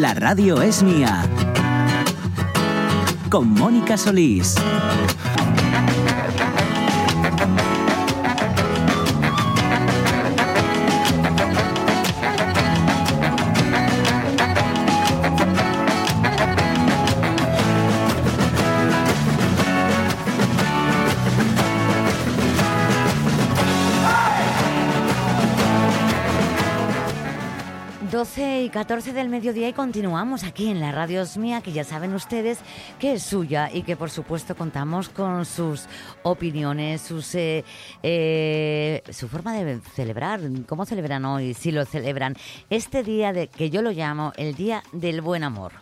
La radio es mía. Con Mónica Solís. 12 y 14 del mediodía y continuamos aquí en la radio mía, que ya saben ustedes que es suya y que por supuesto contamos con sus opiniones, sus, eh, eh, su forma de celebrar, cómo celebran hoy, si lo celebran. Este día de, que yo lo llamo el Día del Buen Amor.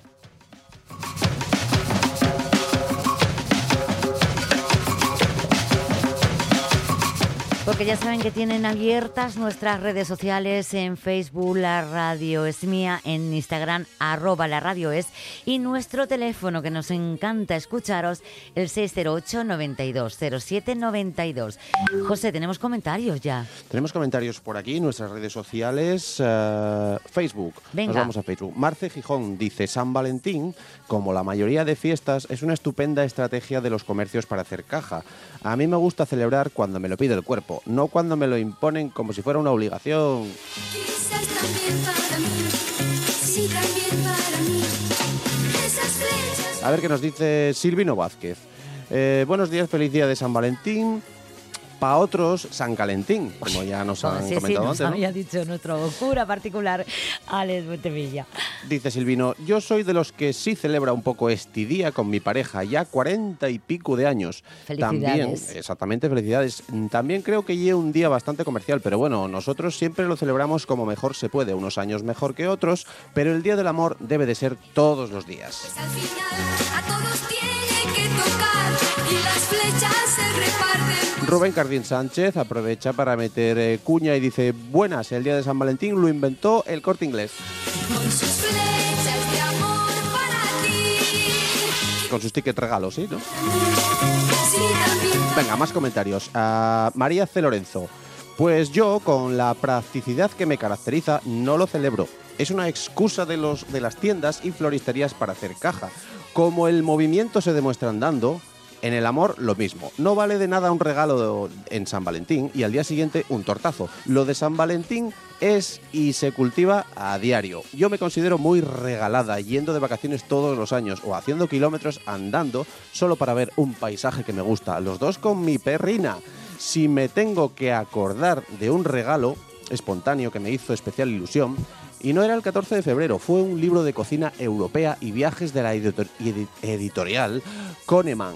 Porque ya saben que tienen abiertas nuestras redes sociales en Facebook, la radio es mía, en Instagram, arroba la radio es, y nuestro teléfono que nos encanta escucharos, el 608 92 07 92. José, tenemos comentarios ya. Tenemos comentarios por aquí, nuestras redes sociales, eh, Facebook. Venga. Nos vamos a Facebook. Marce Gijón dice, San Valentín, como la mayoría de fiestas, es una estupenda estrategia de los comercios para hacer caja. A mí me gusta celebrar cuando me lo pide el cuerpo, no cuando me lo imponen como si fuera una obligación. Quizás también para mí, sí también para mí, esas flechas. A ver qué nos dice Silvino Vázquez. Eh, buenos días, feliz día de San Valentín. Para otros, San Calentín, como ya nos han sí, sí, comentado nos antes. ¿no? había dicho nuestro cura particular, Alex Buetevilla. Dice Silvino, yo soy de los que sí celebra un poco este día con mi pareja, ya cuarenta y pico de años. También, Felicidades. exactamente, felicidades. También creo que lleve un día bastante comercial, pero bueno, nosotros siempre lo celebramos como mejor se puede, unos años mejor que otros, pero el Día del Amor debe de ser todos los días. Al final a todos tiene que tocar y las flechas se reparten. Rubén Cardín Sánchez aprovecha para meter eh, cuña y dice, buenas, el Día de San Valentín lo inventó el corte inglés. Con sus flechas de amor para ti. Con sus tickets regalos, ¿sí? ¿no? Venga, más comentarios. Ah, María C. Lorenzo. Pues yo, con la practicidad que me caracteriza, no lo celebro. Es una excusa de, los, de las tiendas y floristerías para hacer caja. Como el movimiento se demuestra andando, en el amor lo mismo. No vale de nada un regalo en San Valentín y al día siguiente un tortazo. Lo de San Valentín es y se cultiva a diario. Yo me considero muy regalada, yendo de vacaciones todos los años o haciendo kilómetros andando solo para ver un paisaje que me gusta. Los dos con mi perrina. Si me tengo que acordar de un regalo espontáneo que me hizo especial ilusión, y no era el 14 de febrero, fue un libro de cocina europea y viajes de la editor- edi- editorial Coneman,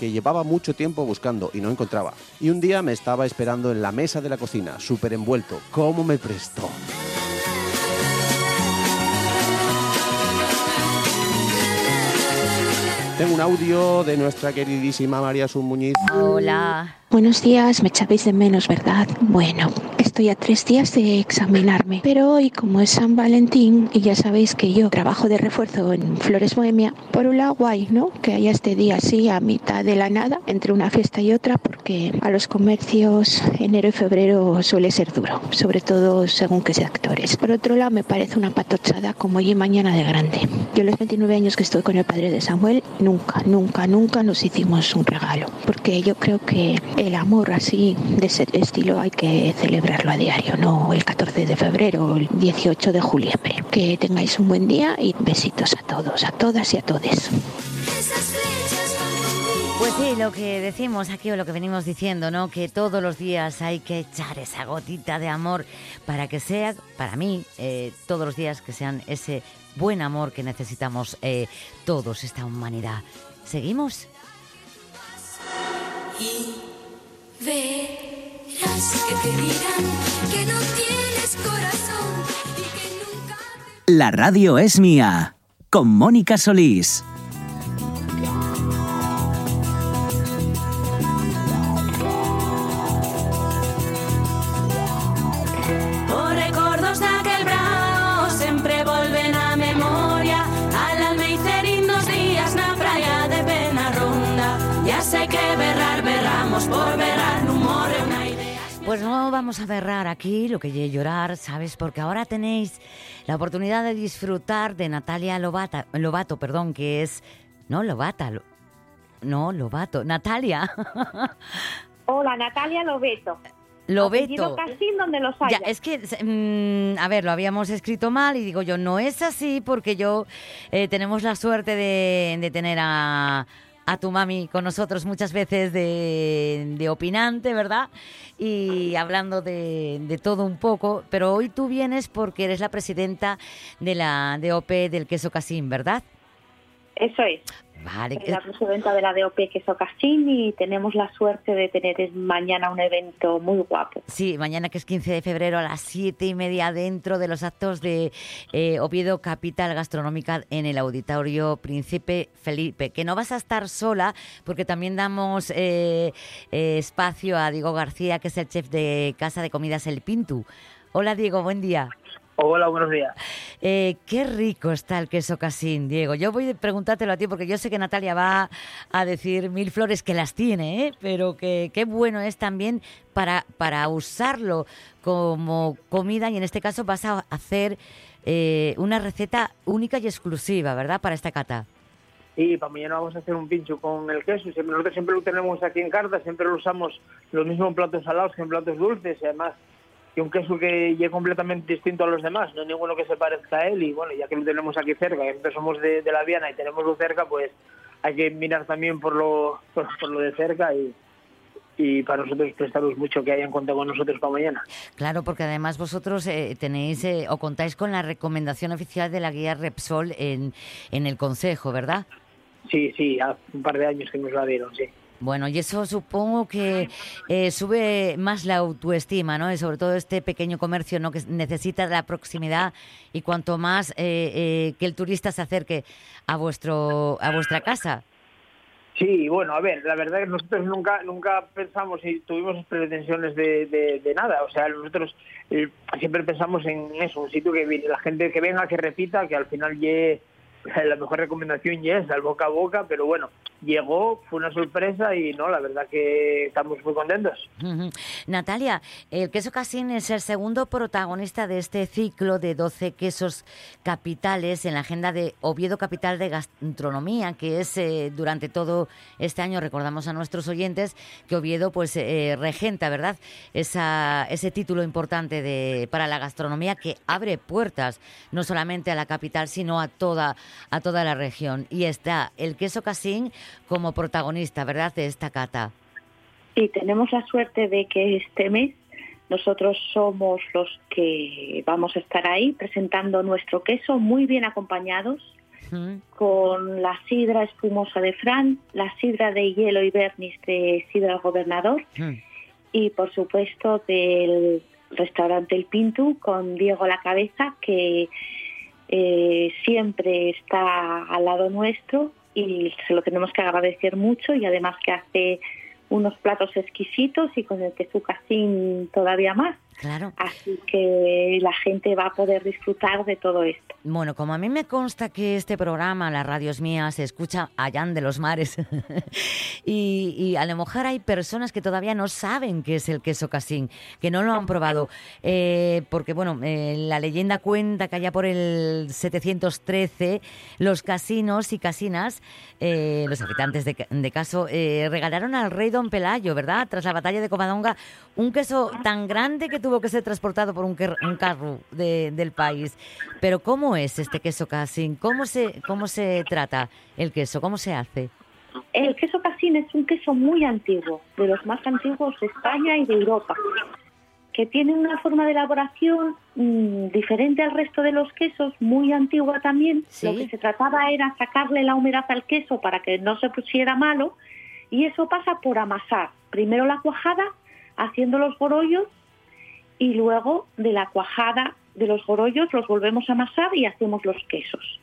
que llevaba mucho tiempo buscando y no encontraba. Y un día me estaba esperando en la mesa de la cocina, súper envuelto. ¿Cómo me prestó? Tengo un audio de nuestra queridísima María Sun Muñiz. Hola. Buenos días, me echabais de menos, ¿verdad? Bueno, estoy a tres días de examinarme, pero hoy como es San Valentín y ya sabéis que yo trabajo de refuerzo en Flores Bohemia, por un lado guay, ¿no? Que haya este día así a mitad de la nada, entre una fiesta y otra, porque a los comercios enero y febrero suele ser duro, sobre todo según qué sectores. Por otro lado, me parece una patochada como hoy y mañana de grande. Yo los 29 años que estoy con el padre de Samuel, nunca, nunca, nunca nos hicimos un regalo, porque yo creo que el amor así, de ese estilo, hay que celebrarlo a diario, no el 14 de febrero o el 18 de juliembre. Que tengáis un buen día y besitos a todos, a todas y a todes. Pues sí, lo que decimos aquí o lo que venimos diciendo, ¿no? Que todos los días hay que echar esa gotita de amor para que sea, para mí, eh, todos los días que sean ese buen amor que necesitamos eh, todos, esta humanidad. ¿Seguimos? Y verás que te dirán que no tienes corazón y que nunca te La radio es mía. Con Mónica Solís. Vamos a berrar aquí lo que llorar, ¿sabes? Porque ahora tenéis la oportunidad de disfrutar de Natalia Lobata, Lobato, perdón, que es... No, Lobata, Lo- no, Lobato, Natalia. Hola, Natalia Lobeto. Lobeto. Casín donde los haya. Ya, es que, mm, a ver, lo habíamos escrito mal y digo yo, no es así porque yo eh, tenemos la suerte de, de tener a, a tu mami con nosotros muchas veces de, de opinante, ¿verdad? Y hablando de, de todo un poco, pero hoy tú vienes porque eres la presidenta de la DOP del queso Casín, ¿verdad? Eso es. Vale, la presidenta de la DOP Queso Casín y tenemos la suerte de tener mañana un evento muy guapo. Sí, mañana que es 15 de febrero a las siete y media dentro de los actos de eh, Oviedo Capital Gastronómica en el Auditorio Príncipe Felipe. Que no vas a estar sola porque también damos eh, eh, espacio a Diego García, que es el chef de Casa de Comidas El Pintu. Hola Diego, buen día. Hola, buenos días. Eh, qué rico está el queso casín, Diego. Yo voy a preguntártelo a ti porque yo sé que Natalia va a decir mil flores que las tiene, ¿eh? pero que qué bueno es también para, para usarlo como comida y en este caso vas a hacer eh, una receta única y exclusiva, ¿verdad? Para esta cata. Y para mañana vamos a hacer un pincho con el queso. Siempre, nosotros siempre lo tenemos aquí en carta, siempre lo usamos los mismos platos salados que en platos dulces. Y además, que un queso que llegue completamente distinto a los demás, no hay ninguno que se parezca a él. Y bueno, ya que lo tenemos aquí cerca, que nosotros somos de, de la Viana y tenemos lo cerca, pues hay que mirar también por lo, por, por lo de cerca y, y para nosotros prestaros mucho que hayan contado con nosotros para mañana. Claro, porque además vosotros eh, tenéis eh, o contáis con la recomendación oficial de la guía Repsol en, en el Consejo, ¿verdad? Sí, sí, hace un par de años que nos la dieron, sí. Bueno, y eso supongo que eh, sube más la autoestima, ¿no? Y sobre todo este pequeño comercio, ¿no? Que necesita la proximidad y cuanto más eh, eh, que el turista se acerque a vuestro a vuestra casa. Sí, bueno, a ver, la verdad es que nosotros nunca nunca pensamos y tuvimos pretensiones de, de, nada. O sea, nosotros eh, siempre pensamos en eso, un sitio que la gente que venga, que repita, que al final llegue la mejor recomendación ya es al boca a boca, pero bueno, llegó, fue una sorpresa y no, la verdad que estamos muy contentos. Natalia, el queso casín es el segundo protagonista de este ciclo de 12 quesos capitales en la agenda de Oviedo Capital de Gastronomía, que es eh, durante todo este año, recordamos a nuestros oyentes, que Oviedo pues eh, regenta, ¿verdad? Esa, ese título importante de, para la gastronomía que abre puertas no solamente a la capital, sino a toda, a toda la región. Y está el queso casín como protagonista, ¿verdad?, de esta cata. Y tenemos la suerte de que este mes nosotros somos los que vamos a estar ahí presentando nuestro queso muy bien acompañados con la sidra espumosa de Fran, la sidra de hielo y vernis de Sidra el Gobernador Mm. y por supuesto del restaurante El Pintu con Diego la cabeza que eh, siempre está al lado nuestro y se lo tenemos que agradecer mucho y además que hace unos platos exquisitos y con el queso casín todavía más. Claro. Así que la gente va a poder disfrutar de todo esto. Bueno, como a mí me consta que este programa, La Radio es Mía, se escucha allá de los mares y, y a lo mejor hay personas que todavía no saben qué es el queso casín, que no lo han probado, Eh, porque bueno, eh, la leyenda cuenta que allá por el 713 los casinos y casinas, eh, los habitantes de, de caso, eh, regalaron al rey Don Pelayo, ¿verdad? Tras la batalla de Covadonga, un queso tan grande que tuvo que ser transportado por un, un carro de- del país. Pero ¿cómo es este queso casín? ¿Cómo se, ¿Cómo se trata el queso? ¿Cómo se hace? El queso casín es un queso muy antiguo, de los más antiguos de España y de Europa, que tiene una forma de elaboración mm, diferente al resto de los quesos, muy antigua también. Sí. Lo que se trataba era sacarle la humedad al queso para que no se pusiera malo, y eso pasa por amasar. Primero la cuajada, haciendo los gorollos, y luego de la cuajada de los gorollos los volvemos a amasar y hacemos los quesos.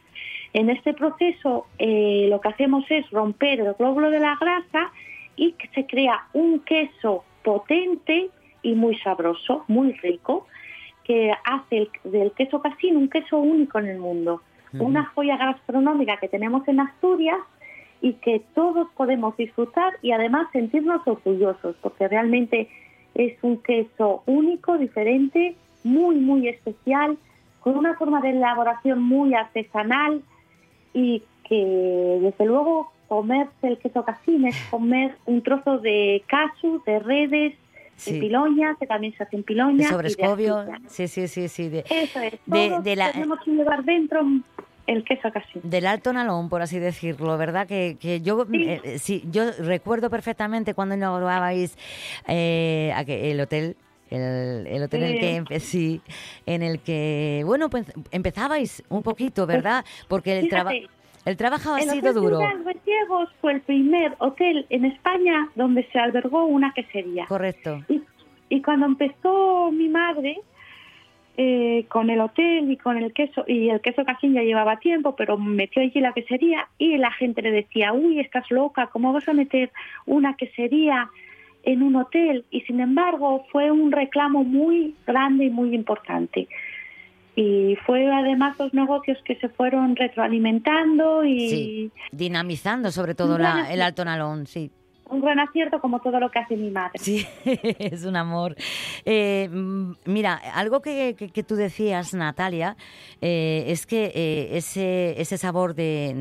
En este proceso eh, lo que hacemos es romper el glóbulo de la grasa y se crea un queso potente y muy sabroso, muy rico, que hace el- del queso casín un queso único en el mundo. Una joya gastronómica que tenemos en Asturias y que todos podemos disfrutar y además sentirnos orgullosos, porque realmente Es un queso único, diferente, muy, muy especial, con una forma de elaboración muy artesanal y que, desde luego, comerse el queso casín es comer un trozo de casu, de redes, Sí. de piloña, que también se hace en De piloña. de astilla. Sí, sí, sí, sí. de- Eso es. de- de la- tenemos que llevar dentro el queso casín. del alto nalón, por así decirlo, ¿verdad? Que, que yo Sí. eh, eh, sí, yo recuerdo perfectamente cuando inaugurabais eh, el hotel. El, el hotel en el que Sí. empe- sí, en el que bueno pues empezabais un poquito verdad porque el trabajo el trabajo ha el sido Hotel duro Ciudad Gallegos fue el primer hotel en España donde se albergó una quesería. correcto Y, y cuando empezó mi madre eh, con el hotel y con el queso, y el queso casín ya llevaba tiempo, pero metió allí la quesería y la gente le decía, uy, estás loca, ¿cómo vas a meter una quesería en un hotel? Y sin embargo fue un reclamo muy grande y muy importante. Y fue además dos negocios que se fueron retroalimentando y Sí. dinamizando sobre todo la- el alto nalón sí un gran acierto como todo lo que hace mi madre. Sí, es un amor. Eh, mm, mira, algo que, que- que tú decías, Natalia, eh, es que eh, ese, ese sabor de,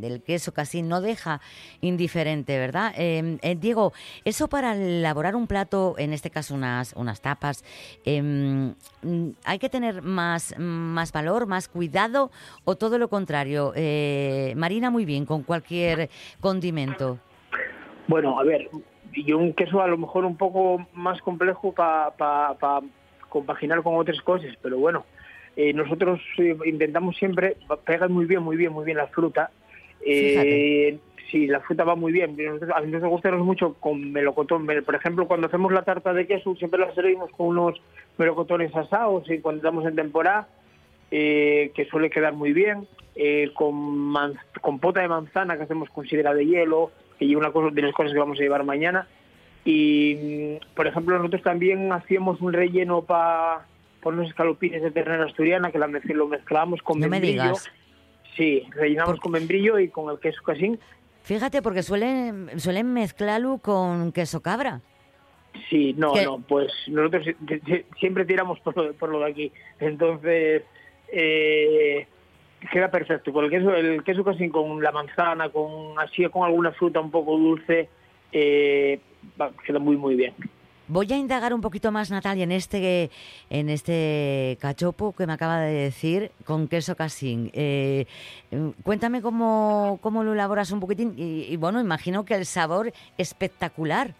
del queso casi no deja indiferente, ¿verdad? Eh, eh, Diego, eso para elaborar un plato, en este caso unas, unas tapas, eh, mm, ¿hay que tener más, más valor, más cuidado o todo lo contrario? Eh, marina muy bien con cualquier condimento. Bueno, a ver, y un queso a lo mejor un poco más complejo para compaginar con otras cosas, pero bueno, eh, nosotros eh, intentamos siempre, pegar muy bien, muy bien, muy bien la fruta. Eh, sí, la fruta va muy bien. Nosotros- a mí nos gusta mucho con melocotón. Mel- Por ejemplo, cuando hacemos la tarta de queso, siempre la servimos con unos melocotones asados y cuando estamos en temporada, eh, que suele quedar muy bien. eh, con man- compota de manzana que hacemos con sidra de hielo, lleva una cosa de las cosas que vamos a llevar mañana. Y, mm, por ejemplo, nosotros también hacíamos un relleno para unos escalopines de ternera asturiana que la mez- lo mezclamos con No me membrillo. digas. Sí, rellenamos Por- con membrillo y con el queso casín. Fíjate, porque suelen, suelen mezclarlo con queso cabra. Sí, no, ¿Qué? no, pues nosotros si- si- siempre tiramos por lo, por lo de aquí. Entonces, eh, queda perfecto. Con el queso, el queso casi con la manzana, con así con alguna fruta un poco dulce, eh, va, queda muy, muy bien. Voy a indagar un poquito más, Natalia, en este, en este cachopo que me acaba de decir con queso casín. Eh, cuéntame cómo, cómo lo elaboras un poquitín y, y, bueno, imagino que el sabor espectacular.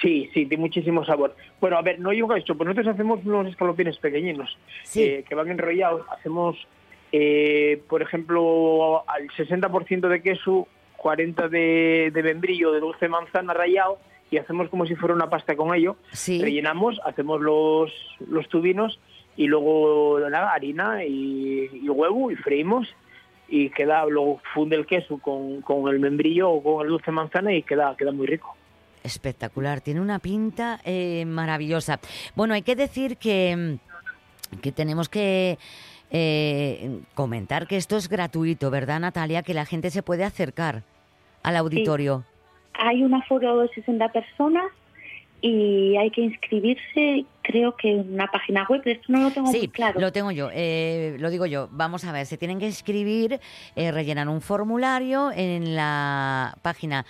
Sí, sí, tiene muchísimo sabor. Bueno, a ver, no llevo esto, pues nosotros hacemos unos escalopines pequeñinos Sí. eh, que van enrollados. Hacemos, eh, por ejemplo, al 60% de queso, 40% de, de membrillo, de dulce de manzana rallado y hacemos como si fuera una pasta con ello. Sí. Rellenamos, hacemos los, los tubinos y luego nada, harina y, y huevo y freímos y queda, luego funde el queso con, con el membrillo o con el dulce de manzana y queda, queda muy rico. Espectacular, tiene una pinta eh, maravillosa. Bueno, hay que decir que, que tenemos que eh, comentar que esto es gratuito, ¿verdad, Natalia? Que la gente se puede acercar al auditorio. Hay un aforo de 60 personas y hay que inscribirse, creo que en una página web, esto no lo tengo muy Sí, claro. lo tengo yo, eh, lo digo yo. Vamos a ver, se tienen que inscribir, eh, rellenan un formulario en la página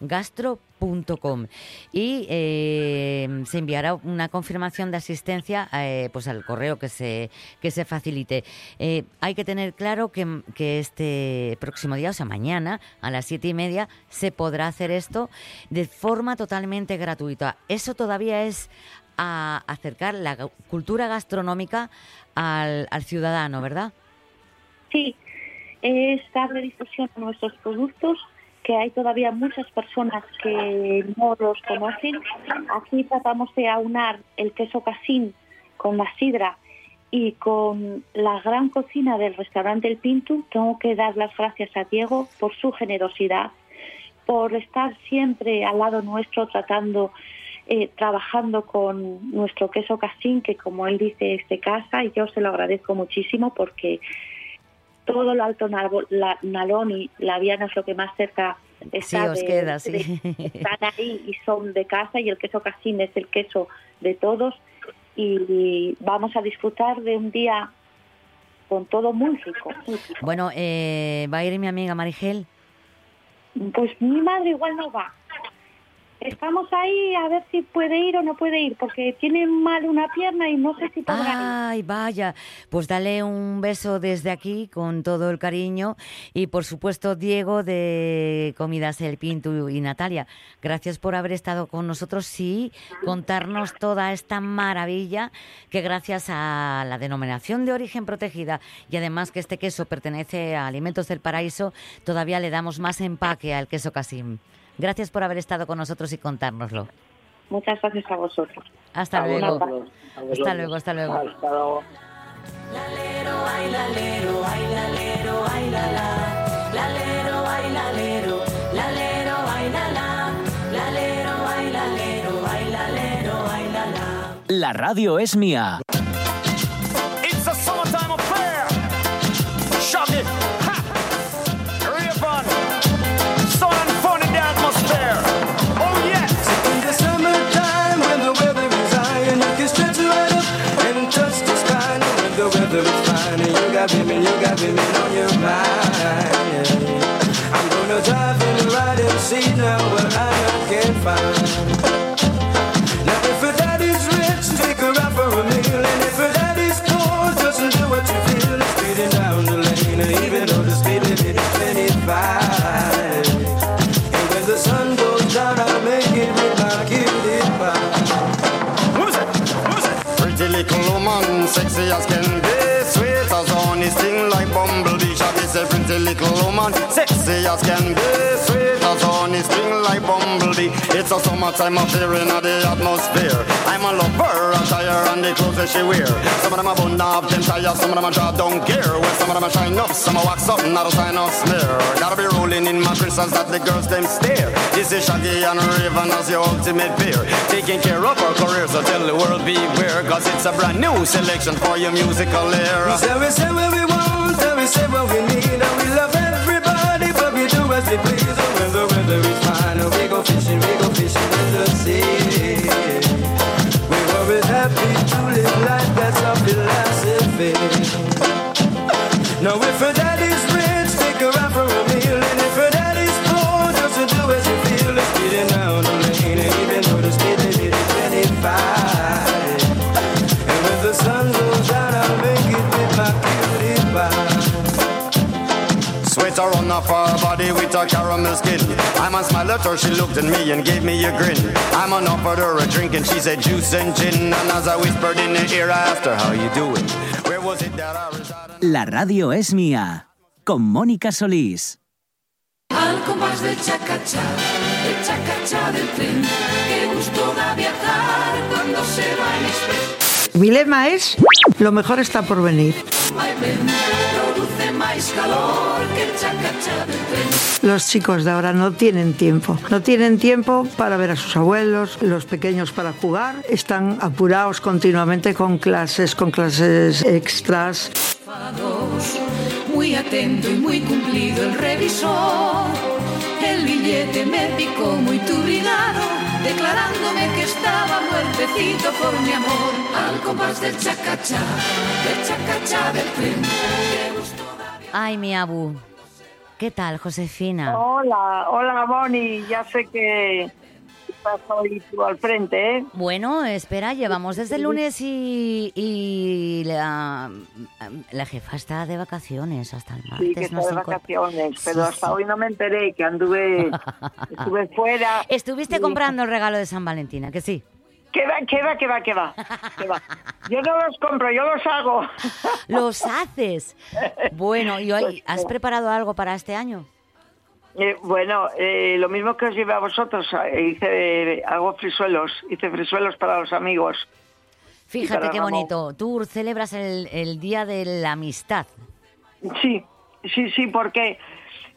www.oviedocapitalgastro.com y eh, se enviará una confirmación de asistencia eh, pues al correo que se, que se facilite. Eh, hay que tener claro que, que este próximo día, o sea, mañana, a las siete y media, se podrá hacer esto de forma totalmente gratuita. Eso todavía es a acercar la cultura gastronómica al, al ciudadano, ¿verdad? Sí, es darle difusión a nuestros productos, que hay todavía muchas personas que no los conocen. Aquí tratamos de aunar el queso casín con la sidra y con la gran cocina del restaurante El Pintu. Tengo que dar las gracias a Diego por su generosidad, por estar siempre al lado nuestro tratando, eh, trabajando con nuestro queso casín, que como él dice es de casa, y yo se lo agradezco muchísimo porque todo lo alto la- Nalón y la Viana es lo que más cerca está os de- queda, sí. de- están ahí y son de casa y el queso casín es el queso de todos y vamos a disfrutar de un día con todo muy rico. muy rico. Bueno, eh, va a ir mi amiga Marigel. Pues mi madre igual no va. Estamos ahí a ver si puede ir o no puede ir, porque tiene mal una pierna y no sé si podrá. Ay, vaya. Pues dale un beso desde aquí con todo el cariño. Y por supuesto, Diego de Comidas El Pinto y Natalia. Gracias por haber estado con nosotros y contarnos toda esta maravilla que gracias a la denominación de origen protegida y además que este queso pertenece a Alimentos del Paraíso, todavía le damos más empaque al queso Casim. Gracias por haber estado con nosotros y contárnoslo. Muchas gracias a vosotros. Hasta A luego. vosotros, a Hasta luego, hasta luego. Hasta luego. Lalero, ay, lalero, ay, lalero, ay, la, la. Lalero, ay, you got women on your mind. I'm gonna drive and ride and see now what I can find. Woman, sexy as can be, sweet as honey, sting like bumblebee. It's a summertime affair in the atmosphere. I'm a lover, attire and the clothes that she wear. Some of them are bun up, them tires, some of them are drop down gear. Well, some of them are shine up, some are wax up, not a sign of smear. Gotta be rolling in my crystals that the girls them stare. This is Shaggy and Raven as your ultimate peer. Taking care of our career, so tell the world beware. Cause it's a brand new selection for your musical era. We say we say what we want, and we say what we need, and we love everybody, we do as they please. When the with her caramel skin. I'm a smile at her, she looked at me and gave me a grin. I'm on offered her a drink and she said juice and gin. And as I whispered in her ear, I asked her, how you doing? Where was it that I resided? La radio es mía. Con Mónica Solís. Al compás del chacachá, el chacachá del tren, qué gusto da viajar cuando se va en express. Mi lema es, lo mejor está por venir. Ben, produce máis calor que el chacachá del tren. Los chicos de ahora no tienen tiempo. No tienen tiempo para ver a sus abuelos, los pequeños para jugar. Están apurados continuamente con clases, con clases extras. Muy atento y muy cumplido el revisor. El billete me picó muy turbinado, declarándome que estaba muertecito por mi amor. Al compás del chacachá, del chacachá del tren. Ay, mi abu. ¿Qué tal, Josefina? Hola, hola Moni, ya sé que estás hoy tú al frente, ¿eh? Bueno, espera, llevamos desde el lunes y, y la, la jefa está de vacaciones hasta el martes. Sí, que está de vacaciones, pero Sí, hasta sí. hoy no me enteré que anduve, estuve fuera. Estuviste y- comprando el regalo de San Valentín, ¿a que sí? ¿Qué va, qué va, qué va, qué va? qué va? Yo no los compro, yo los hago. ¡Los haces! Bueno, ¿y hoy Pues, has eh. preparado algo para este año? Eh, bueno, eh, lo mismo que os llevé a vosotros, eh, hice, hago frisuelos, hice frisuelos para los amigos. Fíjate qué bonito. Tú celebras el, el Día de la Amistad. Sí, sí, sí, porque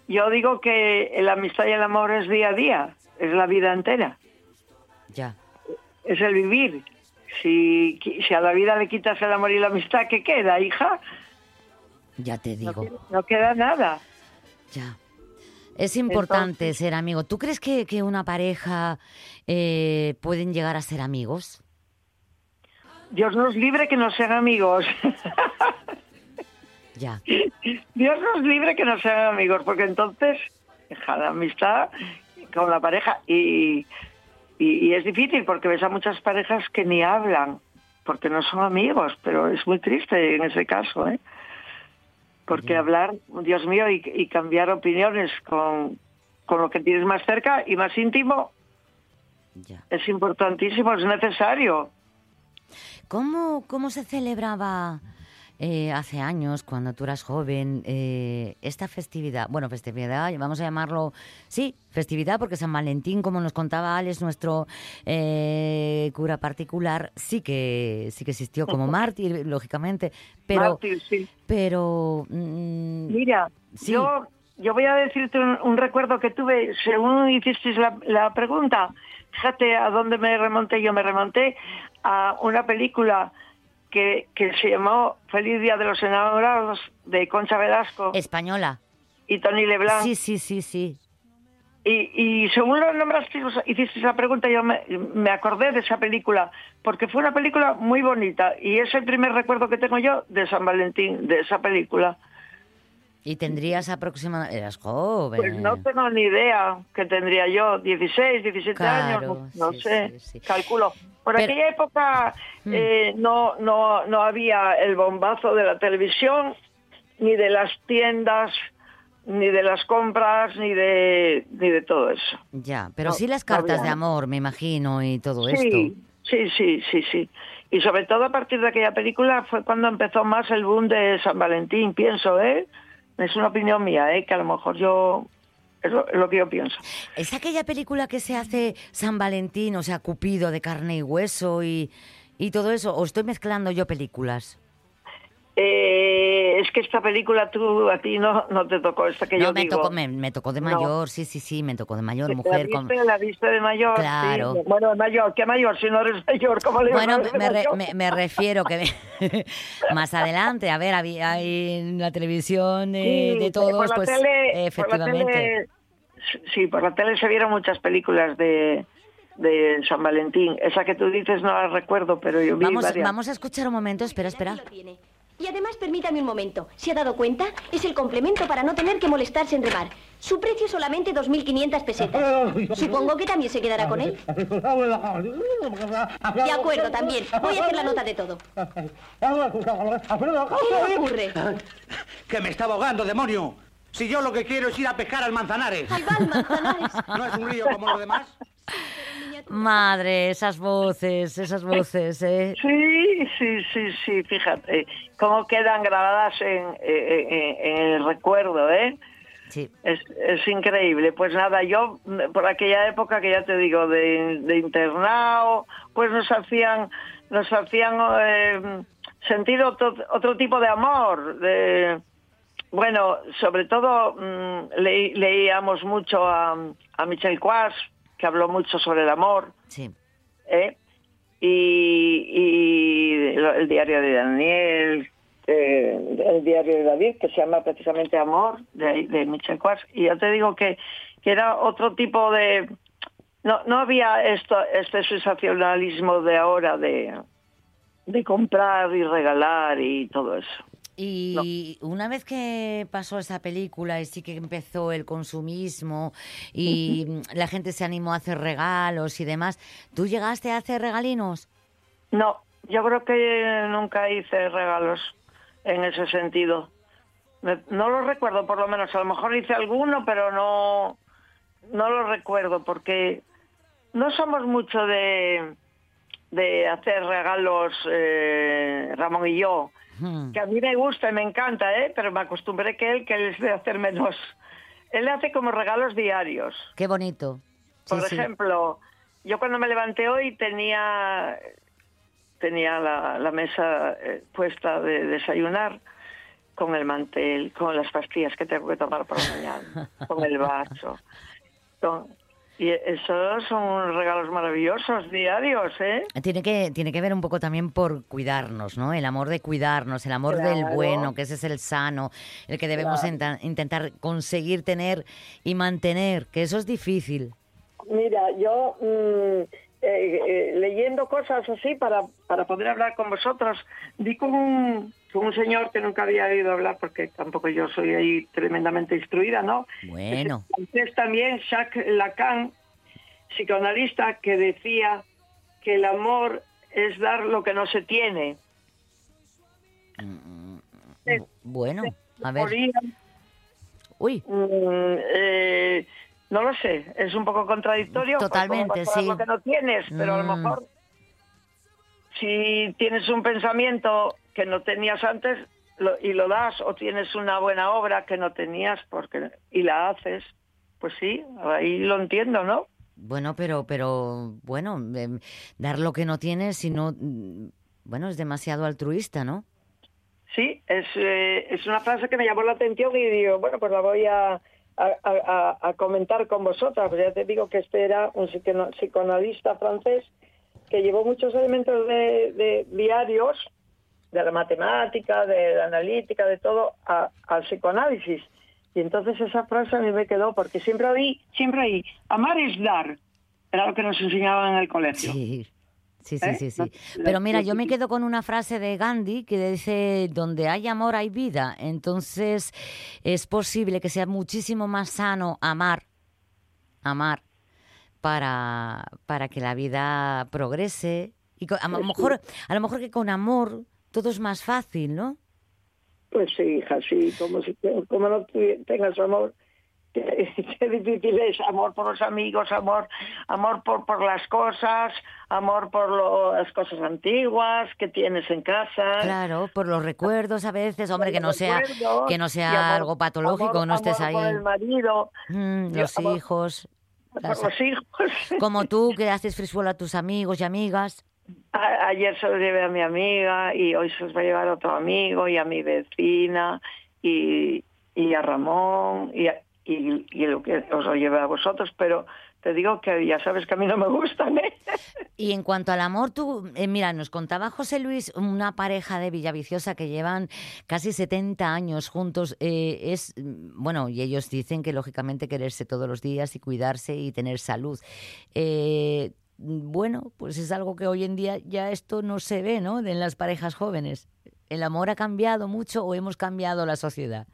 yo digo que la amistad y el amor es día a día, es la vida entera. Ya. Es el vivir. Si, si a la vida le quitas el amor y la amistad, ¿qué queda, hija? Ya te digo. no queda nada. Ya. Es importante Entonces- ser amigo. ¿Tú crees que, que una pareja eh, pueden llegar a ser amigos? Dios nos libre que no sean amigos. Ya. Dios nos libre que no sean amigos, porque entonces deja la amistad con la pareja y, y, y es difícil porque ves a muchas parejas que ni hablan porque no son amigos, pero es muy triste en ese caso, ¿eh? Porque hablar, Dios mío, y, y cambiar opiniones con, con lo que tienes más cerca y más íntimo es importantísimo, es necesario. ¿Cómo, cómo se celebraba eh, hace años, cuando tú eras joven, eh, esta festividad? Bueno, festividad, vamos a llamarlo, sí, festividad, porque San Valentín, como nos contaba Alex, nuestro eh, cura particular, sí que, sí que existió como mártir, lógicamente, pero... Mártir, sí. Pero... mm, Mira, Sí. yo, yo voy a decirte un, un recuerdo que tuve según hiciste la, la pregunta. Fíjate a dónde me remonté. Yo me remonté a una película que, que se llamó Feliz Día de los Enamorados de Concha Velasco Española. y Tony Leblanc. Sí, sí, sí, sí. Y, y según lo nombraste, hiciste la pregunta, yo me, me acordé de esa película, porque fue una película muy bonita y es el primer recuerdo que tengo yo de San Valentín, de esa película. Y tendrías aproximadamente... Eras joven. Pues no tengo ni idea que tendría yo, 16, 17 Claro, años, no sí, sé, calculo. Por Pero- aquella época Mm. eh, no, no, no había el bombazo de la televisión, ni de las tiendas, ni de las compras, ni de, ni de todo eso. Ya, pero No, sí las cartas de amor, me imagino, y todo Sí, esto. sí, sí, sí, sí. Y sobre todo a partir de aquella película fue cuando empezó más el boom de San Valentín, pienso, ¿eh? Es una opinión mía, ¿eh? Que a lo mejor yo... Es lo, que yo pienso. ¿Es aquella película que se hace San Valentín, o sea, Cupido de carne y hueso y, y todo eso? ¿O estoy mezclando yo películas? Eh, es que esta película tú, a ti no, no te tocó, esta que no, yo me digo. tocó, me, me tocó de No. mayor, sí, sí, sí, me tocó de mayor, ¿La mujer. con- viste, la viste de mayor? sí. Claro. Bueno, de mayor, ¿qué mayor? Si no eres mayor, ¿cómo le Bueno, me, me re- me- me refiero que más adelante, a ver, había hay en la televisión eh, Sí, de por todos, la pues tele- por la efectivamente. tele- sí, por la tele se vieron muchas películas de, de San Valentín. Esa que tú dices no la recuerdo, pero yo vi Vamos, varias. vamos a escuchar un momento, espera, espera. Y además, permítame un momento. ¿Se ha dado cuenta? Es el complemento para no tener que molestarse en remar. Su precio es solamente 2.500 pesetas. Supongo que también se quedará con él. De acuerdo, también. Voy a hacer la nota de todo. ¿Qué le ocurre? Que me estaba ahogando, demonio. Si yo lo que quiero es ir a pescar al Manzanares. Ahí va el Manzanares. ¿No es un río como los demás? Madre, esas voces, esas voces, ¿eh? Sí, sí, sí, sí, fíjate. Cómo quedan grabadas en, en- en- en el recuerdo, ¿eh? Sí. Es, es increíble. Pues nada, yo mm, por aquella época que ya te digo, de, de internado, pues nos hacían, nos hacían eh, sentir otro, otro tipo de amor. De, bueno, sobre todo mm, leí- leíamos mucho a, a Michel Quas, que habló mucho sobre el amor. Sí. ¿eh? Y, el diario de Daniel, eh, el diario de David, que se llama precisamente Amor, de, de Michel Quas. Y ya te digo que, que era otro tipo de... No, no había esto, este sensacionalismo de ahora de, de comprar y regalar y todo eso. Y una vez que pasó esa película y sí que empezó el consumismo y la gente se animó a hacer regalos y demás, ¿tú llegaste a hacer regalinos? No, yo creo que nunca hice regalos en ese sentido. Me- no lo recuerdo, por lo menos. A lo mejor hice alguno, pero no, no lo recuerdo porque no somos mucho de, de hacer regalos, eh, Ramón y yo. Hmm. Que a mí me gusta y me encanta, ¿eh? pero me acostumbré que él, que él es de hacer menos. Él hace como regalos diarios. Qué bonito. Sí, Por sí. ejemplo, yo cuando me levanté hoy tenía tenía la, la mesa eh, puesta de desayunar con el mantel, con las pastillas que tengo que tomar por la mañana, con el vaso. con- Y esos son regalos maravillosos, diarios, ¿eh? Tiene que, tiene que ver un poco también por cuidarnos, ¿no? El amor de cuidarnos, el amor del bueno, que ese es el sano, el que debemos Claro. intentar conseguir tener y mantener, que eso es difícil. Mira, yo mm, eh, eh, leyendo cosas así para, para poder hablar con vosotros, di con un, con un señor que nunca había oído hablar porque tampoco yo soy ahí tremendamente instruida, ¿no? Bueno, Es también Jacques Lacan, psicoanalista, que decía que el amor es dar lo que no se tiene. bueno, a ver. Uy. eh, no lo sé, es un poco contradictorio. pues, Totalmente, ¿cómo vas a dar sí. lo que no tienes, pero a lo Mm. mejor si tienes un pensamiento que no tenías antes lo- y lo das, o tienes una buena obra que no tenías porque y la haces, pues sí, ahí lo entiendo, ¿no? Bueno, pero, pero, bueno, em, dar lo que no tienes, si no, mm, bueno, es demasiado altruista, ¿no? Sí, es, eh, es una frase que me llamó la atención y digo, bueno, pues la voy a, a, a- a comentar con vosotras. Pues ya te digo que este era un psicoana- psicoanalista francés que llevó muchos elementos de, de diarios, de la matemática, de la analítica, de todo, a- al psicoanálisis. Y entonces esa frase a mí me quedó, porque siempre oí, siempre oí, amar es dar. Era lo que nos enseñaban en el colegio. Sí. Sí, sí, ¿Eh? sí, sí. Pero mira, yo me quedo con una frase de Gandhi que dice, donde hay amor hay vida. Entonces es posible que sea muchísimo más sano amar, amar, para, para que la vida progrese. Y a, lo mejor, a lo mejor que con amor todo es más fácil, ¿no? Pues sí, hija, sí, como, si, como no tengas amor, qué, difícil es, amor por los amigos, amor amor por, por las cosas, amor por lo- las cosas antiguas que tienes en casa. Claro, por los recuerdos a veces, hombre, Por que no sea, que no sea amor- algo patológico, amor- no estés amor ahí. por el marido, Mm, los amor- hijos. por las- los hijos. Como tú, que haces frisuelo a tus amigos y amigas. A- ayer se lo llevé a mi amiga y hoy se los va a llevar a otro amigo y a mi vecina y, y a Ramón y, a- y, lo que os lo llevé a vosotros, pero te digo que ya sabes que a mí no me gustan, ¿eh? Y en cuanto al amor, tú, eh, mira, nos contaba José Luis, una pareja de Villaviciosa que llevan casi 70 años juntos. eh, es, mm, bueno, y ellos dicen que lógicamente quererse todos los días y cuidarse y tener salud. Bueno, pues es algo que hoy en día ya esto no se ve, ¿no? En las parejas jóvenes. ¿El amor ha cambiado mucho o hemos cambiado la sociedad?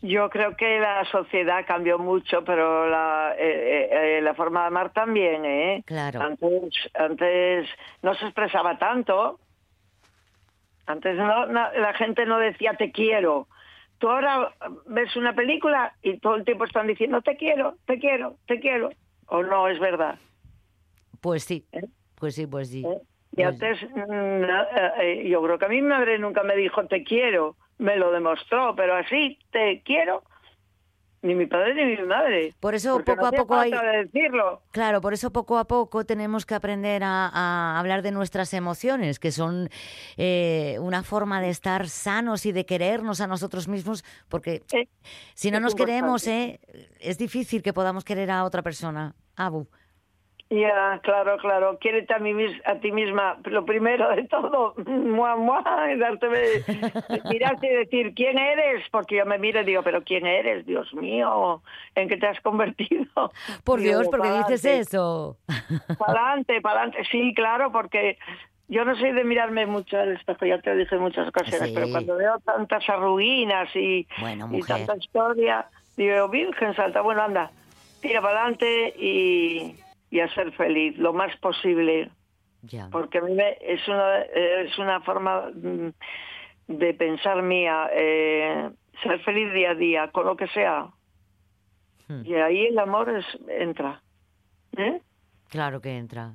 Yo creo que la sociedad cambió mucho, pero la, eh, eh, eh, la forma de amar también, ¿eh? Claro. Antes, antes no se expresaba tanto. Antes no, no- la gente no decía te quiero. Tú ahora ves una película y todo el tiempo están diciendo te quiero, te quiero, te quiero. O no, es verdad. Pues sí, pues sí, pues sí. Y antes, mm, eh, eh, yo creo que a mi madre nunca me dijo te quiero, me lo demostró, pero así, te quiero, ni mi padre ni mi madre. Por eso Porque poco no a poco hay... decirlo. Claro, por eso poco a poco tenemos que aprender a, a hablar de nuestras emociones, que son eh, una forma de estar sanos y de querernos a nosotros mismos, porque si no nos queremos, eh, es difícil que podamos querer a otra persona. Abu. Ya, claro, claro. Quiérete a, mí, a ti misma, lo primero de todo, mua, mua, darte, mirarte y decir, ¿quién eres? Porque yo me miro y digo, ¿pero quién eres? Dios mío, ¿en qué te has convertido? Por Digo, Dios, ¿por qué dices eso? Para adelante, para adelante. Sí, claro, porque yo no soy de mirarme mucho al espejo, ya te lo dije en muchas ocasiones, Sí. pero cuando veo tantas arruguinas y, Bueno, y tanta historia, digo, Virgen Santa, bueno, anda, tira para adelante y, y a ser feliz lo más posible. Porque a mí me- es, una, es una forma mm, de pensar mía, eh, ser feliz día a día, con lo que sea. Hmm. Y ahí el amor es, entra. ¿eh? Claro que entra.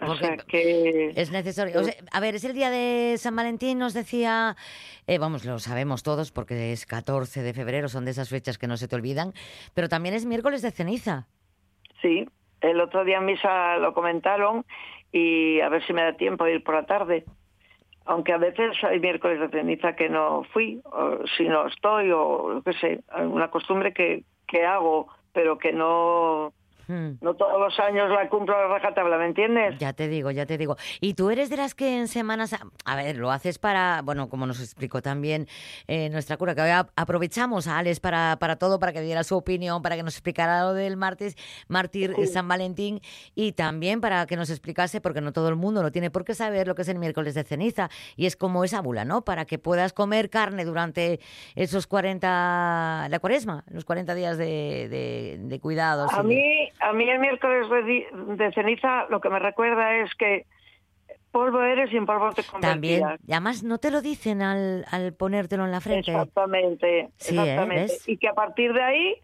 O Porque sea que... Es necesario. O sea, a ver, es el día de San Valentín, nos decía, eh, vamos, lo sabemos todos porque es 14 de febrero, son de esas fechas que no se te olvidan, pero también es miércoles de ceniza. Sí, el otro día en misa lo comentaron y a ver si me da tiempo de ir por la tarde. Aunque a veces hay miércoles de ceniza que no fui, o si no estoy, o lo que sé, una costumbre que, que hago pero que no, Hmm. no todos los años la cumplo a rajatabla, ¿me entiendes? Ya te digo, ya te digo. Y tú eres de las que en semanas, a ver, lo haces para, bueno, como nos explicó también eh, nuestra cura, que hoy aprovechamos a Alex para, para todo, para que diera su opinión, para que nos explicara lo del martes, mártir San Valentín, y también para que nos explicase, porque no todo el mundo lo tiene por qué saber lo que es el miércoles de ceniza, y es como esa bula, ¿no? Para que puedas comer carne durante esos 40, la cuaresma, los 40 días de, de, de cuidados. A y mí, a mí el miércoles de, ceniza lo que me recuerda es que polvo eres y en polvo te También, convertirás. y además no te lo dicen al, al ponértelo en la frente. Exactamente, Sí, ¿eh? exactamente. Y que a partir de ahí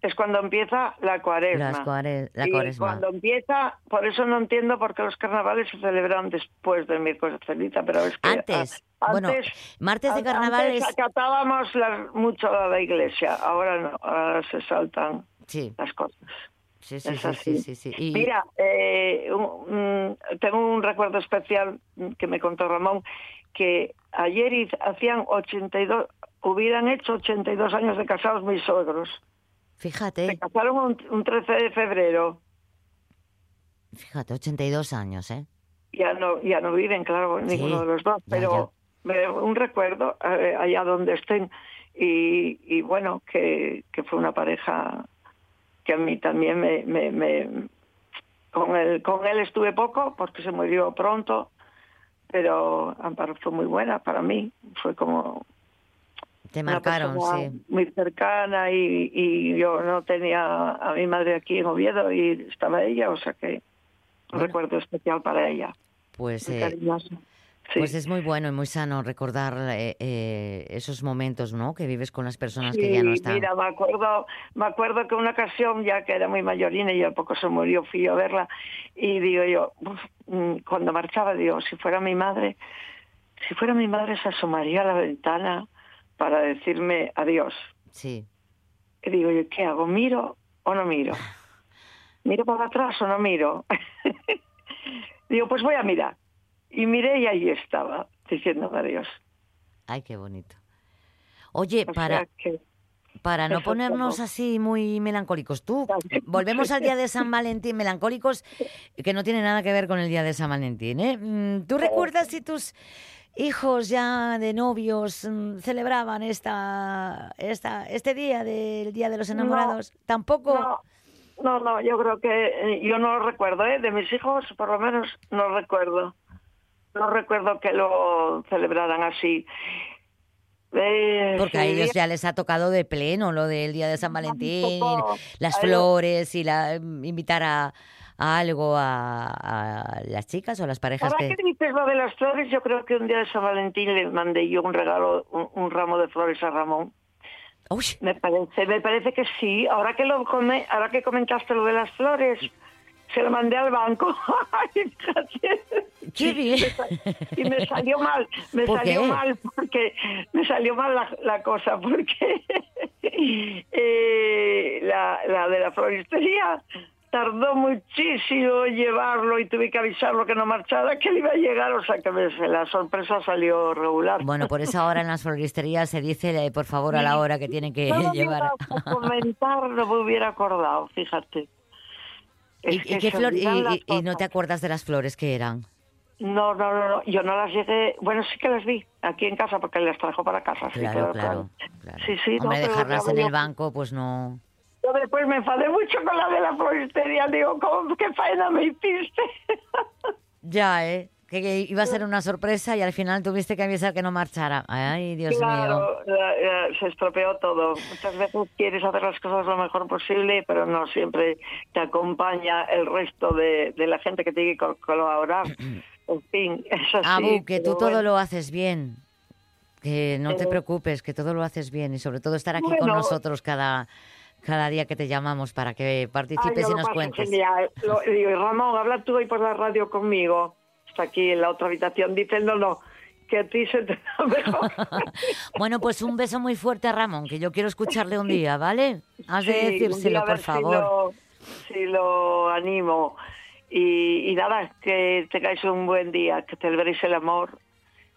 es cuando empieza la cuaresma. Las cuare- la y cuaresma. cuando empieza, por eso no entiendo por qué los carnavales se celebran después del miércoles de ceniza, pero es que Antes, a- bueno, antes- martes de carnaval antes es- acatábamos mucho a la iglesia, ahora no, ahora se saltan Sí. las cosas. Sí, sí, Es sí, así. sí, sí, sí. Y- Mira, eh, un- un- tengo un recuerdo especial que me contó Ramón, que ayer hacían 82, hubieran hecho 82 años de casados mis suegros. Fíjate, Se casaron un, un 13 de febrero. fíjate, 82 años, ¿eh? Ya no, ya no viven, claro, ninguno de los dos, ya, pero me- un recuerdo eh, allá donde estén. Y, y bueno, que, que fue una pareja que a mí también me, me, me- con él con él estuve poco porque se murió pronto pero Amparo fue muy buena para mí fue como Te marcaron, sí. muy cercana y, y yo no tenía a mi madre aquí en Oviedo y estaba ella o sea que un recuerdo especial para ella. Pues, eh, pues es muy bueno y muy sano recordar eh, eh, esos momentos, ¿no? Que vives con las personas que ya no están. Mira, me acuerdo, me acuerdo que una ocasión, ya que era muy mayorina y a poco se murió, fui yo a verla y digo yo, uf, mm, cuando marchaba, digo, si fuera mi madre, si fuera mi madre se asomaría a la ventana para decirme adiós. Sí. Y digo yo, ¿qué hago? ¿Miro o no miro? ¿Miro para atrás o no miro? digo, pues voy a mirar. Y miré y ahí estaba, diciéndome adiós. Ay, qué bonito. Oye, O para, que- para no ponernos como- así muy melancólicos, tú, volvemos al día de San Valentín, melancólicos, que no tiene nada que ver con el día de San Valentín, ¿eh? Mm, ¿Tú recuerdas si tus hijos ya de novios mm, celebraban esta, esta, este día del Día de los Enamorados? ¿Tampoco? No, no, no, yo creo que eh, yo no lo recuerdo, ¿eh? De mis hijos, por lo menos, no recuerdo. No recuerdo que lo celebraran así. Eh, Porque a ellos ya les ha tocado de pleno lo del Día de San Valentín, las flores y la, invitar a, a algo a, a las chicas o a las parejas Ahora que... que dices lo de las flores, yo creo que un día de San Valentín le mandé yo un regalo, un, un ramo de flores a Ramón. Me parece, me parece que sí. Ahora que lo come- ahora que comentaste lo de las flores, se lo mandé al banco. ¡Qué bien! y me salió mal, me ¿Por salió qué? mal porque me salió mal la, la cosa porque eh, la, la de la floristería tardó muchísimo en llevarlo y tuve que avisarlo que no marchara, que le iba a llegar, o sea que me- la sorpresa salió regular. Bueno, por eso ahora en las floristerías se dice, eh, por favor, a la hora que tienen que no llevar. hubiera comentar, no me hubiera acordado, fíjate. ¿Y, qué flor- y- y- no te acuerdas de las flores que eran? No, no, no, no, yo no las llegué, bueno, sí que las vi aquí en casa porque las trajo para casa. sí, Claro, pero claro. Sí, sí, no, Hombre, pero dejarlas ya en el banco, pues no... Yo después me enfadé mucho con la de la floristería, digo, ¿cómo, ¿qué faena me hiciste? Ya, ¿eh? Que, iba a ser una sorpresa y al final tuviste que avisar que no marchara. Ay, Dios mío. claro, la- la- se estropeó todo. Muchas veces quieres hacer las cosas lo mejor posible, pero no siempre te acompaña el resto de, de la gente que tiene que co- colaborar. en fin, es así. Abu, que tú todo bueno. lo haces bien. Que no te preocupes, que todo lo haces bien y sobre todo estar aquí con nosotros cada, cada día que te llamamos para que participes Ay, y nos cuentes. genial. Lo- digo, Ramón, habla tú hoy por la radio conmigo. Aquí en la otra habitación. No, que a ti se te da mejor. Bueno, pues un beso muy fuerte a Ramón, que yo quiero escucharle un día, ¿vale? Has de Sí, un decírselo, por ver si favor. lo- Si lo, animo. Y, y nada, que tengáis un buen día, que celebréis el amor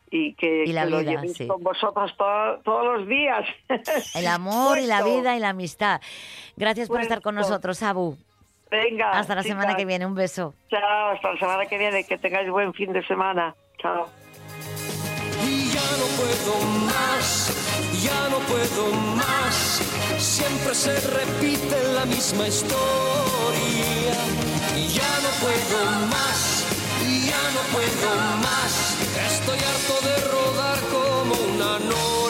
y que, Y la que lo vida, llevéis sí. con vosotros to- todos los días. El amor y la vida y la amistad. Gracias por estar con nosotros, Abu. Venga. Hasta la semana chicas. que viene. Un beso. Chao, hasta la semana que viene. Que tengáis buen fin de semana. Chao. Y ya no puedo más, ya no puedo más. Siempre se repite la misma historia. Y ya no puedo más, y ya no puedo más. Estoy harto de rodar como una noria.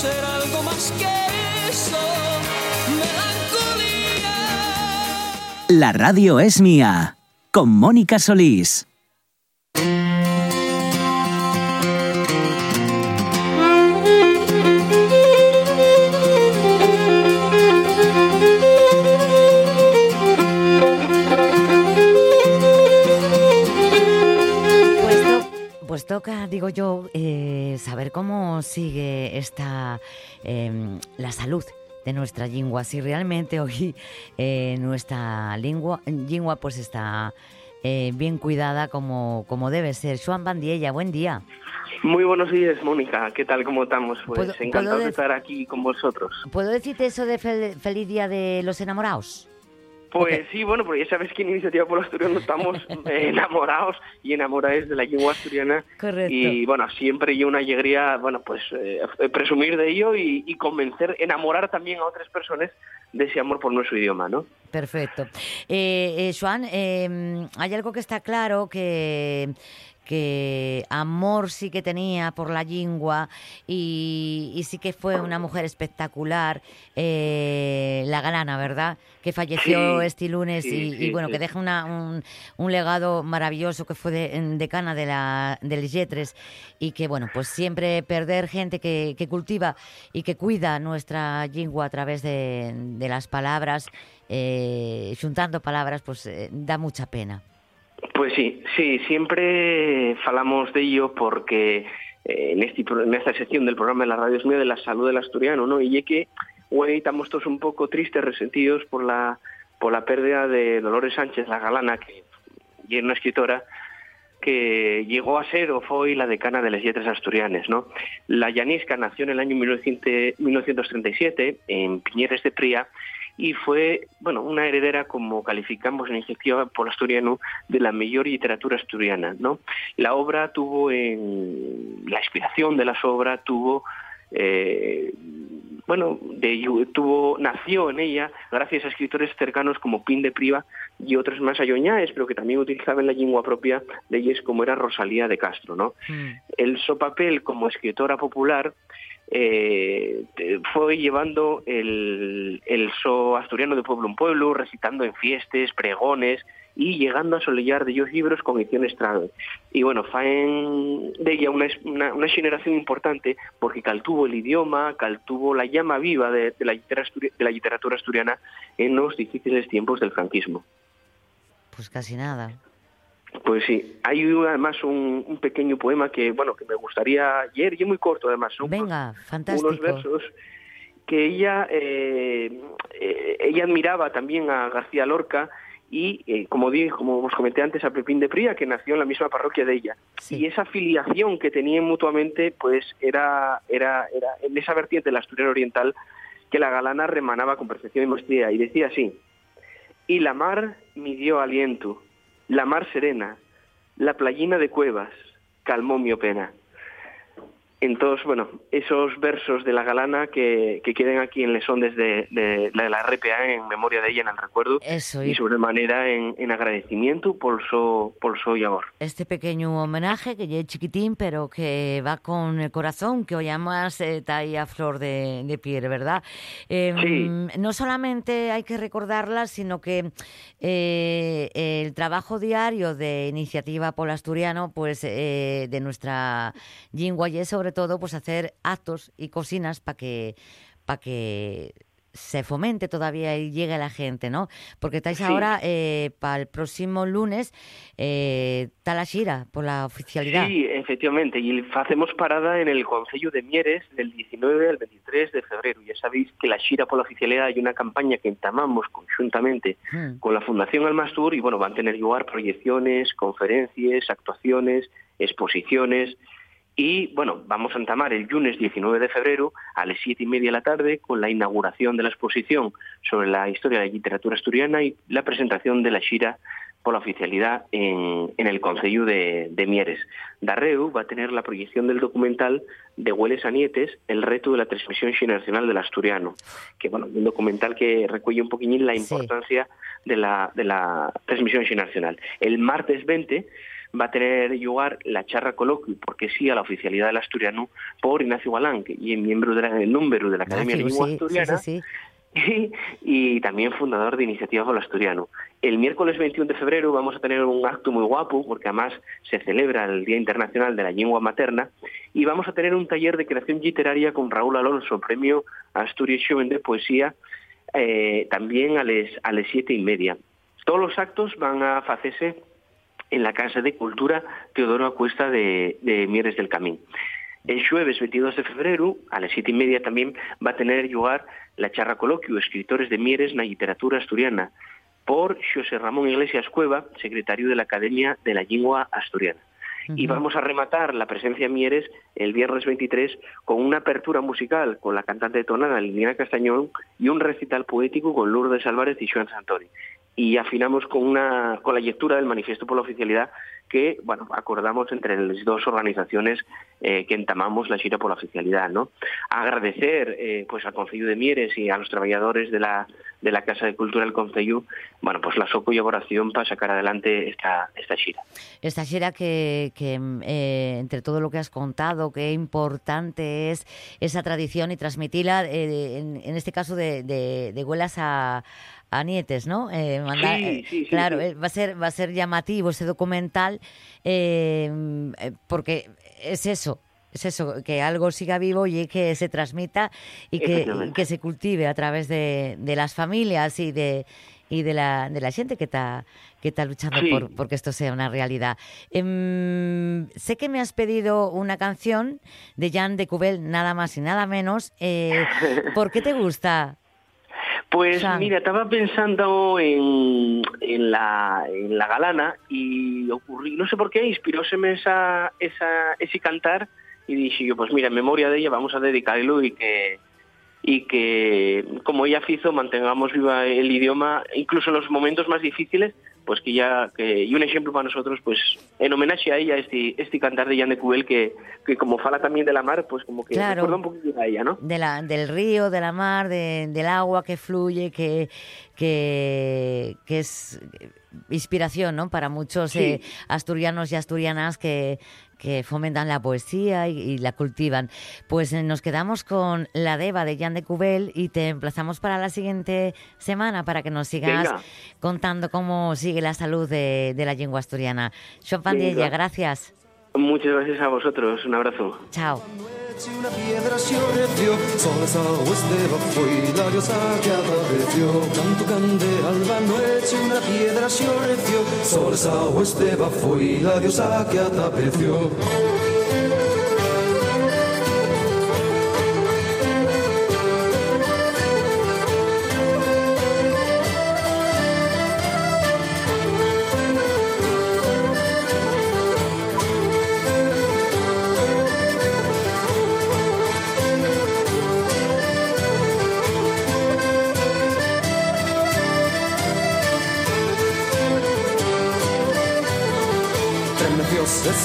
Ser algo más que eso. Melancolía. La radio es mía. Con Mónica Solís. Toca, digo yo, eh, saber cómo sigue esta eh, la salud de nuestra lengua. Si realmente hoy eh, nuestra lengua, lengua pues está eh, bien cuidada como, como debe ser. Joan Bandiella, buen día. Muy buenos días, Mónica. ¿Qué tal? ¿Cómo estamos? Pues ¿Puedo- encantado de estar aquí con vosotros. ¿Puedo decirte eso de fel- feliz día de los enamorados? Pues sí, bueno, porque ya sabes que en Iniciativa por Asturiano estamos eh, enamorados y enamoradas de la lengua asturiana. Correcto. Y bueno, siempre hay una alegría, bueno, pues eh, presumir de ello y, y convencer, enamorar también a otras personas de ese amor por nuestro idioma, ¿no? Perfecto. Eh, eh, Joan, eh, hay algo que está claro que que amor sí que tenía por la lengua y, y sí que fue una mujer espectacular, eh, la galana, ¿verdad? Que falleció Sí, este lunes sí, y, bueno, que deja una- un, un legado maravilloso que fue de, en- decana de la del Yetres y que bueno, pues siempre perder gente que, que cultiva y que cuida nuestra lengua a través de, de las palabras, eh, juntando palabras, pues eh, da mucha pena. Pues sí, sí, siempre falamos de ello porque eh, en, este, pro- en esta sección del programa de la radio es mío de la salud del asturiano, ¿no? Y es que hoy estamos todos un poco tristes, resentidos por la por la pérdida de Dolores Sánchez, la galana, que es una escritora que llegó a ser o fue la decana de las letras asturianas, ¿no? La llanisca nació en el año 1900 1937 en Piñeres de Pría y fue, bueno, una heredera, como calificamos en Iniciativa por Asturiano, de la mejor literatura asturiana, ¿no? La obra tuvo en... La inspiración de las obras tuvo... eh, bueno, de, tuvo, nació en ella gracias a escritores cercanos como Pin de Priva y otros más ayoñaes, pero que también utilizaban la lengua propia de ellos, como era Rosalía de Castro, ¿no? El su papel como escritora popular eh, fue llevando el, el so asturiano de pueblo en pueblo, recitando en fiestas, pregones y llegando a solillar de ellos libros con edición estrade. Y bueno, faen de ella una, una, una generación importante porque caltuvo el idioma, caltuvo la llama viva de, de la, litera- asturi- de la literatura asturiana en los difíciles tiempos del franquismo. Pues casi nada. Pues sí, hay un- además un, un pequeño poema que, bueno, que me gustaría leer, y es muy corto además, son Venga, fantástico. unos versos que ella eh, eh, ella admiraba también a García Lorca y eh, como dije, como os comenté antes a Pepín de Pría que nació en la misma parroquia de ella y esa filiación que tenían mutuamente pues era era era en esa vertiente de la asturiana oriental que la galana remanaba con perfección y maestría y decía así y la mar me dio aliento la mar serena la playina de cuevas calmó mi pena Entonces, bueno, esos versos de la galana que, que queden aquí en lesón desde de, la, la RPA en memoria de ella, en el recuerdo, Eso, y y- sobremanera en, en agradecimiento por su, por su amor. Este pequeño homenaje que ya es chiquitín, pero que va con el corazón, que hoy además eh, está ahí a flor de, de piel, ¿verdad? Eh, Sí. No solamente hay que recordarla, sino que eh, el trabajo diario de Iniciativa Polo Asturiano, pues eh, de nuestra y es sobre todo pues hacer actos y cocinas para que, para que se fomente todavía y llegue a la gente, ¿no? Porque estáis Sí. ahora para el próximo lunes eh, está la xira por la oficialidad. Sí, efectivamente, y hacemos parada en el Concello de Mieres del 19 al 23 de febrero. Ya sabéis que la Xira por la oficialidad hay una campaña que entamamos conjuntamente Hmm. con la Fundación Almastur y bueno, van a tener lugar proyecciones, conferencias, actuaciones, exposiciones y bueno, vamos a entamar el lunes 19 de febrero a las siete y media de la tarde con la inauguración de la exposición sobre la historia de la literatura asturiana y la presentación de la Xira por la oficialidad en, en el Concello de, de Mieres. Darreu va a tener la proyección del documental de Hueles a Nietes, el reto de la transmisión generacional del asturiano, que bueno, un documental que recuelle un poquillín la importancia de, la, de la transmisión generacional. El martes 20 va a tener lugar la charra coloquio, porque sí, a la oficialidad del asturiano, por Ignacio Galán, que y es miembro de del número de la Academia de Lengua sí, Asturiana, sí, sí. y, y también fundador de Iniciativa por el Asturiano. El miércoles 21 de febrero vamos a tener un acto muy guapo, porque además se celebra el Día Internacional de la Lengua Materna, y vamos a tener un taller de creación literaria con Raúl Alonso, premio Asturias Joven de Poesía, eh, también a las a las siete y media. Todos los actos van a hacerse en la Casa de Cultura Teodoro Acuesta de, de Mieres del Camín. El jueves 22 de febrero, a las siete y media también, va a tener lugar la charra coloquio Escritores de Mieres na literatura asturiana por José Ramón Iglesias Cueva, secretario de la Academia de la Lengua Asturiana. Y vamos a rematar la presencia en Mieres el viernes 23 con una apertura musical con la cantante de tonada Liliana Castañón y un recital poético con Lourdes Álvarez y Joan Santori. Y afinamos con una con la lectura del manifiesto por la oficialidad que, bueno, acordamos entre las dos organizaciones eh, que entamamos la gira por la oficialidad, ¿no? Agradecer, eh, pues, al Concello de Mieres y a los trabajadores de la, de la Casa de Cultura del Concello, bueno, pues la su colaboración para sacar adelante esta, esta gira. Esta xera que, eh, entre todo lo que has contado, qué importante es esa tradición y transmitirla, en, este caso de, de huelas a, a nietes, ¿no? Eh, mandar- Sí, eh, sí, sí, claro, eh, va a ser va a ser llamativo ese documental eh, porque es eso. Es eso, que algo siga vivo y que se transmita y que, y que se cultive a través de, de las familias y de y de la, de la gente que está que está luchando Sí. por, porque esto sea una realidad. Em, sé que me has pedido una canción de Jan de Cubel, nada más y nada menos. Eh, ¿Por qué te gusta? Pues San. mira, estaba pensando en, en, la, en la galana y ocurrí, no sé por qué, inspiróseme esa, esa, ese cantar y dije yo, pues mira, en memoria de ella vamos a dedicarlo y que y que como ella hizo mantengamos viva el idioma incluso en los momentos más difíciles pues que ya que y un ejemplo para nosotros pues en homenaje a ella este este cantar de Jan de Cubel que, que como fala también de la mar pues como que Claro. recuerda un poquito a ella ¿no? De la, del río, de la mar, de- del agua que fluye, que, que, que es inspiración ¿no? para muchos Sí. eh, asturianos y asturianas que, que fomentan la poesía y, y la cultivan. Pues eh, nos quedamos con la Deva de Jan de Cubel y te emplazamos para la siguiente semana para que nos sigas Venga. contando cómo sigue la salud de, de la lengua asturiana. Pandiella, gracias. Muchas gracias a vosotros un abrazo Chao.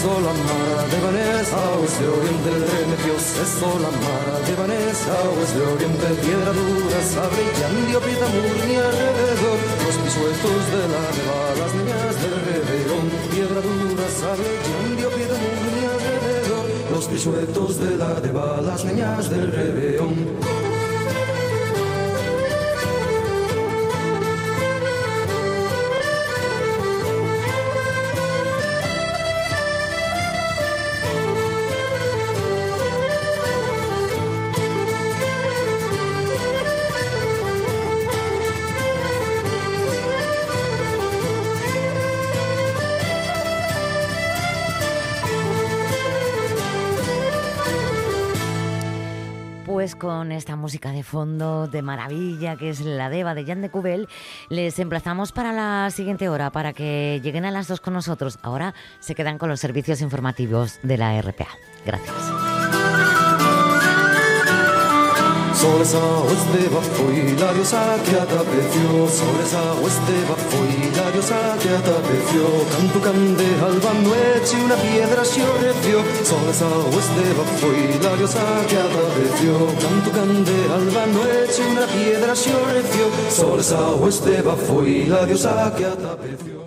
La mara de Vanessa, es de oriente el remedios, eso la mara de Vanessa, es de oriente piedra dura, sabre y andio, pita murni alrededor, los pisuetos de la neva, las niñas del reverón, piedra dura, sabre y andio, pita murni alrededor, los pisuetos de la neva, las niñas del reverón. Esta música de fondo de maravilla que es la Deva de Jan de Cubel, les emplazamos para la siguiente hora para que lleguen a las dos con nosotros. Ahora se quedan con los servicios informativos de la RPA. Gracias. Sobre esa hueste bajo y la diosa que atapeció Sobre esa hueste bajo y la diosa que atapeció Canto cande alba noche una piedra se ofreció. Sobre esa hueste bajo y la diosa que atapeció Canto cande alba noche una piedra se ofreció. Sobre esa hueste bajo diosa que atapeció